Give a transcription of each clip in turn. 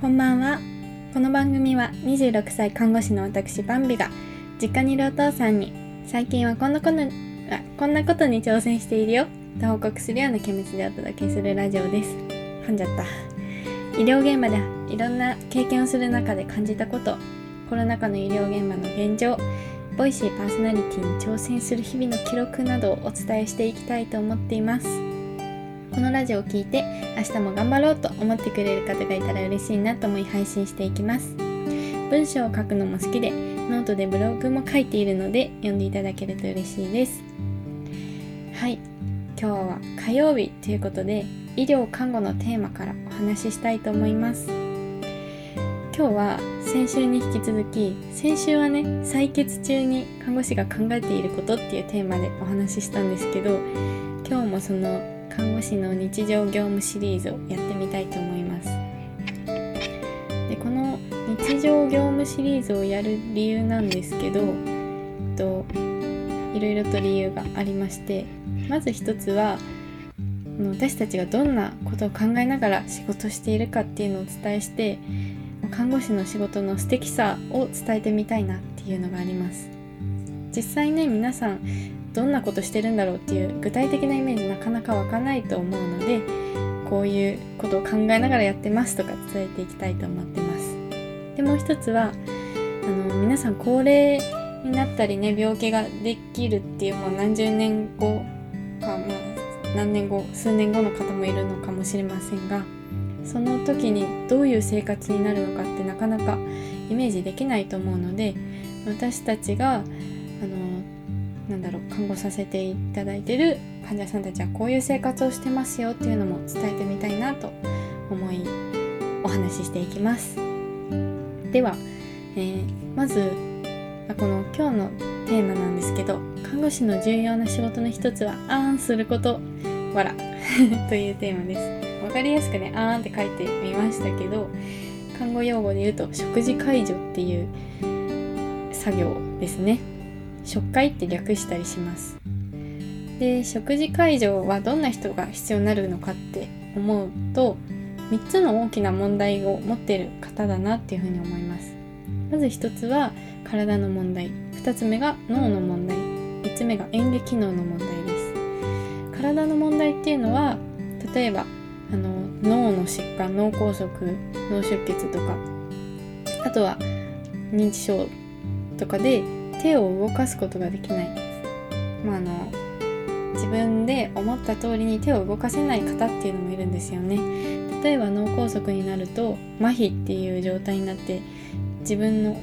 こんばんは。この番組は26歳看護師の私バンビが実家にいるお父さんに最近はこんなことこんなことに挑戦しているよと報告するような気持ちでお届けするラジオです。噛んじゃった。医療現場でいろんな経験をする中で感じたことコロナ禍の医療現場の現状ボイシーパーソナリティに挑戦する日々の記録などをお伝えしていきたいと思っています。このラジオを聞いて明日も頑張ろうと思ってくれる方がいたら嬉しいなと思い配信していきます。文章を書くのも好きでノートでブログも書いているので読んでいただけると嬉しいです。はい。今日は火曜日ということで医療看護のテーマからお話ししたいと思います。今日は先週に引き続き先週はね採血中に看護師が考えていることっていうテーマでお話ししたんですけど今日もその看護師の日常業務シリーズをやってみたいと思います。でこの日常業務シリーズをやる理由なんですけどといろいろと理由がありましてまず一つは私たちがどんなことを考えながら仕事しているかっていうのをお伝えして看護師の仕事の素敵さを伝えてみたいなっていうのがあります。実際ね皆さんどんなことしてるんだろうっていう具体的なイメージなかなか湧かないと思うのでこういうことを考えながらやってますとか伝えていきたいと思ってます。でもう一つはあの皆さん高齢になったりね病気ができるっていうもう何十年後かまあ何年後数年後の方もいるのかもしれませんがその時にどういう生活になるのかってなかなかイメージできないと思うので私たちがなんだろう看護させていただいてる患者さんたちはこういう生活をしてますよっていうのも伝えてみたいなと思いお話ししていきます。では、えー、まずこの今日のテーマなんですけど看護師の重要な仕事の一つはあーんすることわら。というテーマです。分かりやすくねあーんって書いてみましたけど看護用語で言うと食事介助っていう作業ですね。食会って略したりします。で食事介助はどんな人が必要になるのかって思うと3つの大きな問題を持っている方だなっていうふうに思います。まず1つは体の問題。2つ目が脳の問題。3つ目が演劇機能の問題です。体の問題っていうのは例えばあの脳の疾患脳梗塞脳出血とか。あとは認知症とかで手を動かすことができない、まあ、あの自分で思った通りに手を動かせない方っていうのもいるんですよね。例えば脳梗塞になると麻痺っていう状態になって自分の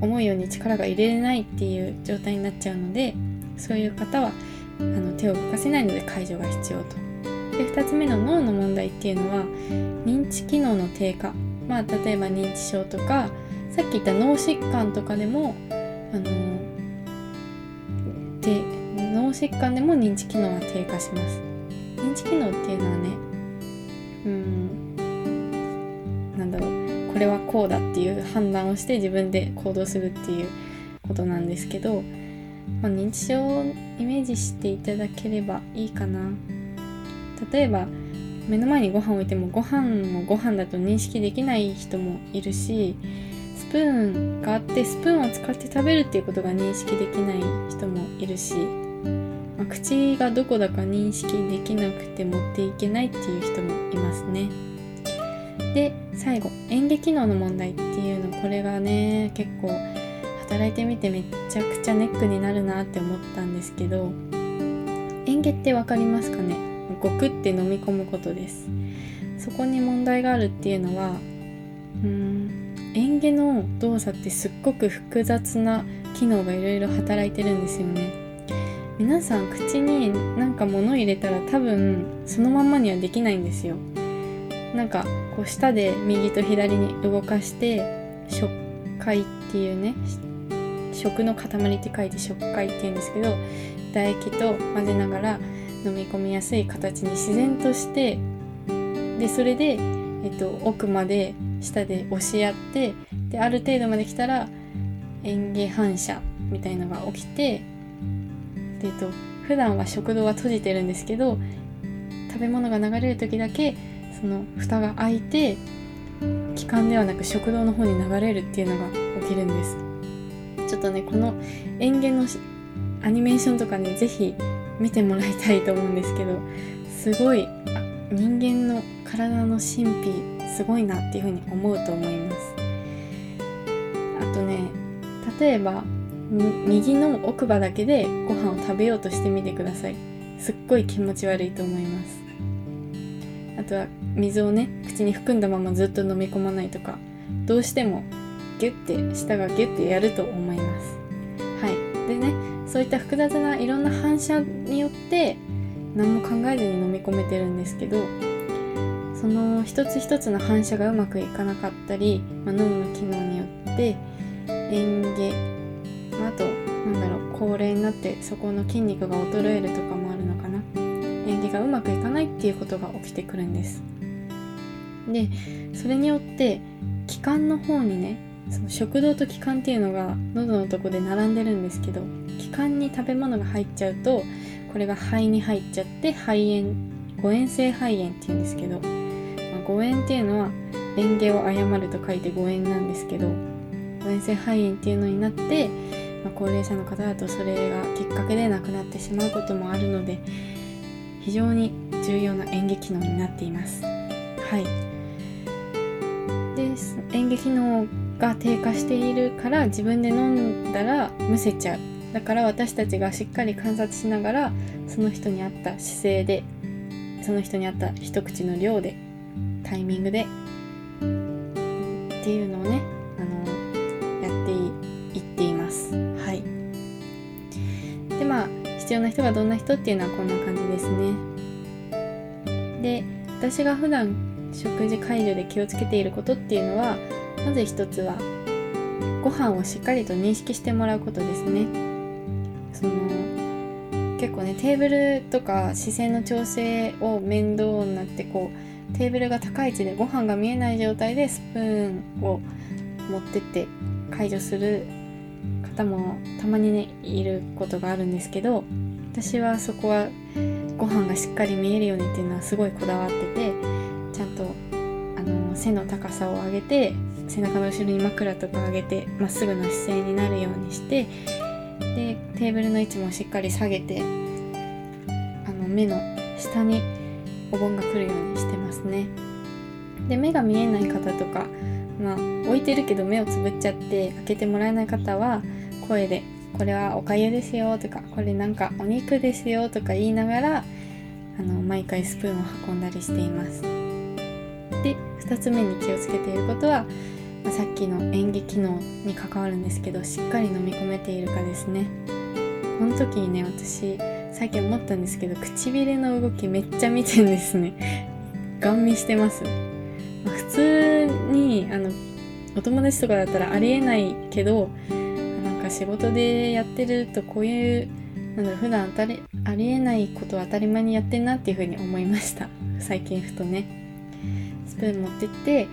思うように力が入れれないっていう状態になっちゃうのでそういう方はあの手を動かせないので介助が必要と。で2つ目の脳の問題っていうのは認知機能の低下。まあ例えば認知症とかさっき言った脳疾患とかでもあので脳疾患でも認知機能は低下します。認知機能っていうのはねうんなんだろうこれはこうだっていう判断をして自分で行動するっていうことなんですけど、まあ、認知症をイメージしていただければいいかな。例えば目の前にご飯置いてもご飯もご飯だと認識できない人もいるしプーンがあってスプーンを使って食べるっていうことが認識できない人もいるし、まあ、口がどこだか認識できなくて持っていけないっていう人もいますね。で最後演劇機能の問題っていうのこれがね結構働いてみてめちゃくちゃネックになるなって思ったんですけど演劇って分かりますかね？ごくって飲み込むことですそこに問題があるっていうのはうん嚥下の動作ってすっごく複雑な機能がいろいろ働いてるんですよね。皆さん口になんか物入れたら多分そのまんまにはできないんですよ。なんかこう舌で右と左に動かして食塊っていうね食の塊って書いて食塊って言うんですけど唾液と混ぜながら飲み込みやすい形に自然としてでそれで、えっと、奥まで下で押し合ってである程度まで来たら嚥下反射みたいのが起きてで、えっと、普段は食道は閉じてるんですけど食べ物が流れる時だけその蓋が開いて気管ではなく食道の方に流れるっていうのが起きるんです。ちょっとねこの園芸のアニメーションとかね是非見てもらいたいと思うんですけどすごい人間の体の神秘すごいなっていうふうに思うと思います。あとね例えば右の奥歯だけでご飯を食べようとしてみてください。すっごい気持ち悪いと思います。あとは水をね口に含んだままずっと飲み込まないとかどうしてもギュッて舌がギュッてやると思います。はい。でねそういった複雑ないろんな反射によって何も考えずに飲み込めてるんですけどその一つ一つの反射がうまくいかなかったり、まあ、脳の機能によって嚥下、まあ、あとなんだろう高齢になってそこの筋肉が衰えるとかもあるのかな。嚥下がうまくいかないっていうことが起きてくるんです。でそれによって気管の方にねその食道と気管っていうのが喉のとこで並んでるんですけど気管に食べ物が入っちゃうとこれが肺に入っちゃって肺炎誤嚥性肺炎っていうんですけど、誤嚥っていうのは嚥下を誤ると書いて誤嚥なんですけど誤嚥性肺炎っていうのになって、まあ、高齢者の方だとそれがきっかけで亡くなってしまうこともあるので非常に重要な嚥下機能になっています。はい。で嚥下機能が低下しているから自分で飲んだらむせちゃう。だから私たちがしっかり観察しながらその人に合った姿勢でその人に合った一口の量でタイミングで。っていうのをねあのやっていっています。はい。でまあ必要な人がどんな人っていうのはこんな感じですね。で私が普段食事介助で気をつけていることっていうのはまず一つはご飯をしっかりと認識してもらうことですね。その結構ねテーブルとか視線の調整を面倒になってこうテーブルが高い位置でご飯が見えない状態でスプーンを持ってって解除する方もたまにねいることがあるんですけど私はそこはご飯がしっかり見えるようにっていうのはすごいこだわっててちゃんとあの背の高さを上げて背中の後ろに枕とか上げてまっすぐの姿勢になるようにしてでテーブルの位置もしっかり下げてあの目の下にお盆が来るようにしてますね。で目が見えない方とかまあ置いてるけど目をつぶっちゃって開けてもらえない方は声で「これはおかゆですよ」とか「これなんかお肉ですよ」とか言いながらあの毎回スプーンを運んだりしています。で2つ目に気をつけていることはまあ、さっきの演技機能に関わるんですけどしっかり飲み込めているかですね。この時にね私最近思ったんですけど唇の動きめっちゃ見てんですね。ガン見してます、ま、普通にあのお友達とかだったらありえないけどなんか仕事でやってるとこういうなんだろ普段当たりありえないことを当たり前にやってんなっていう風に思いました。最近ふとね。スプーン持ってって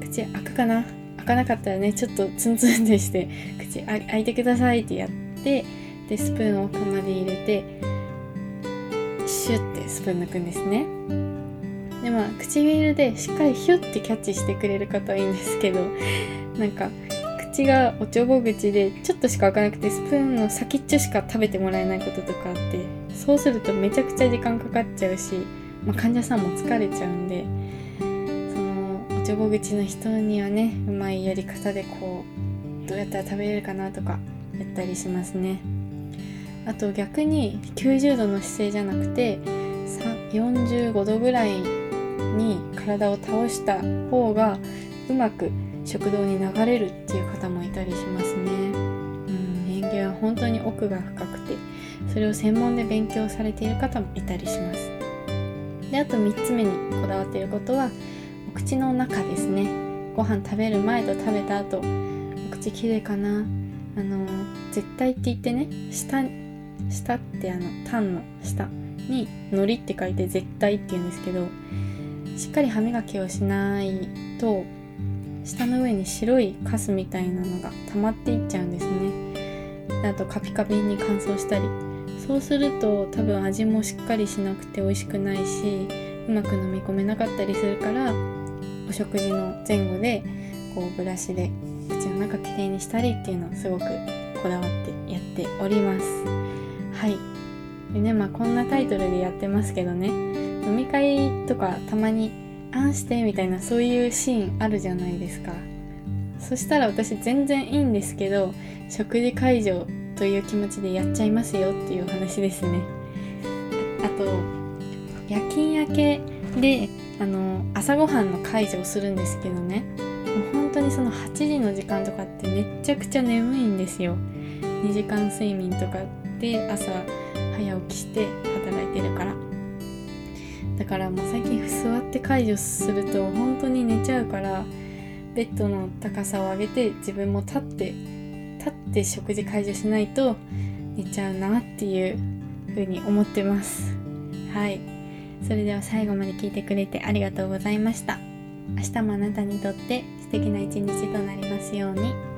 口開くかな？開かなかったらねちょっとツンツンでして口開いてくださいってやってでスプーンを奥まで入れてスプーン抜くんですね。でまあ唇でしっかりヒュッてキャッチしてくれる方はいいんですけどなんか口がおちょぼ口でちょっとしか開かなくてスプーンの先っちょしか食べてもらえないこととかあってそうするとめちゃくちゃ時間かかっちゃうし、まあ、患者さんも疲れちゃうんでそのおちょぼ口の人にはねうまいやり方でこうどうやったら食べれるかなとかやったりしますね。あと逆に90度の姿勢じゃなくて45度ぐらいに体を倒した方がうまく食道に流れるっていう方もいたりしますね。うん。演技は本当に奥が深くてそれを専門で勉強されている方もいたりします。であと3つ目にこだわっていることは口の中ですね。ご飯食べる前と食べた後お口きれいかな。あの絶対って言ってね下下ってあのタンの下に海苔って書いて絶対って言うんですけどしっかり歯磨きをしないと舌の上に白いカスみたいなのが溜まっていっちゃうんですね。あとカピカピに乾燥したり。そうすると多分味もしっかりしなくて美味しくないしうまく飲み込めなかったりするからお食事の前後でこうブラシで口の中きれいにしたりっていうのをすごくこだわってやっております。はい。でねまあこんなタイトルでやってますけどね。飲み会とかたまに「あんして」みたいなそういうシーンあるじゃないですか。そしたら私全然いいんですけど食事会場という気持ちでやっちゃいますよっていうお話ですね。あと夜勤明けであの朝ごはんの介助をするんですけどね。もう本当にその8時の時間とかってめっちゃくちゃ眠いんですよ。2時間睡眠とかで朝早起きして働いてるから。だからもう最近座って介助すると本当に寝ちゃうからベッドの高さを上げて自分も立って立って食事介助しないと寝ちゃうなっていう風に思ってます。はい。それでは最後まで聞いてくれてありがとうございました。明日もあなたにとって素敵な一日となりますように。